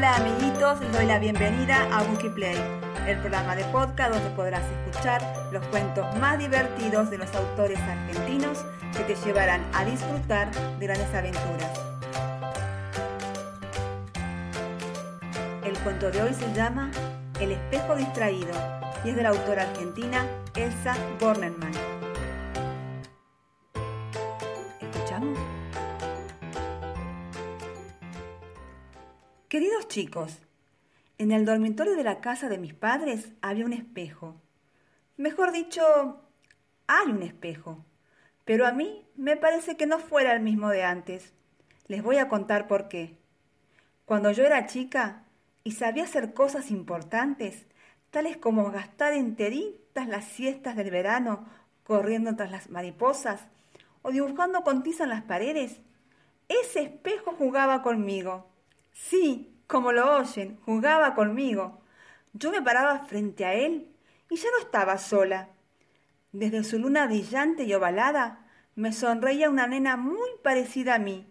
Hola amiguitos, les doy la bienvenida a Wikiplay, el programa de podcast donde podrás escuchar los cuentos más divertidos de los autores argentinos que te llevarán a disfrutar de grandes aventuras. El cuento de hoy se llama El espejo distraído y es de la autora argentina Elsa Bornerman. Queridos chicos, en el dormitorio de la casa de mis padres había un espejo. Mejor dicho, hay un espejo. Pero a mí me parece que no fuera el mismo de antes. Les voy a contar por qué. Cuando yo era chica y sabía hacer cosas importantes, tales como gastar enteritas las siestas del verano corriendo tras las mariposas o dibujando con tiza en las paredes, ese espejo jugaba conmigo Sí, como lo oyen, jugaba conmigo. Yo me paraba frente a él y ya no estaba sola. Desde su luna brillante y ovalada me sonreía una nena muy parecida a mí,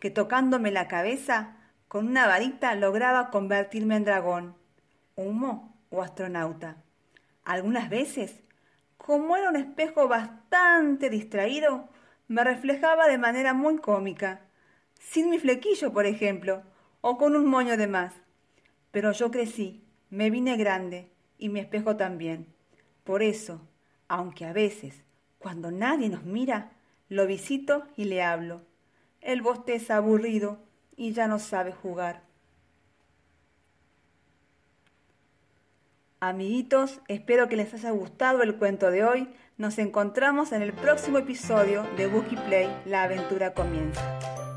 que tocándome la cabeza con una varita lograba convertirme en dragón, humo o astronauta. Algunas veces, como era un espejo bastante distraído, me reflejaba de manera muy cómica, sin mi flequillo, por ejemplo, o con un moño de más. Pero yo crecí, me vine grande y mi espejo también. Por eso, aunque a veces, cuando nadie nos mira, lo visito y le hablo. Él bosteza aburrido y ya no sabe jugar. Amiguitos, espero que les haya gustado el cuento de hoy. Nos encontramos en el próximo episodio de Bookie Play, La aventura comienza.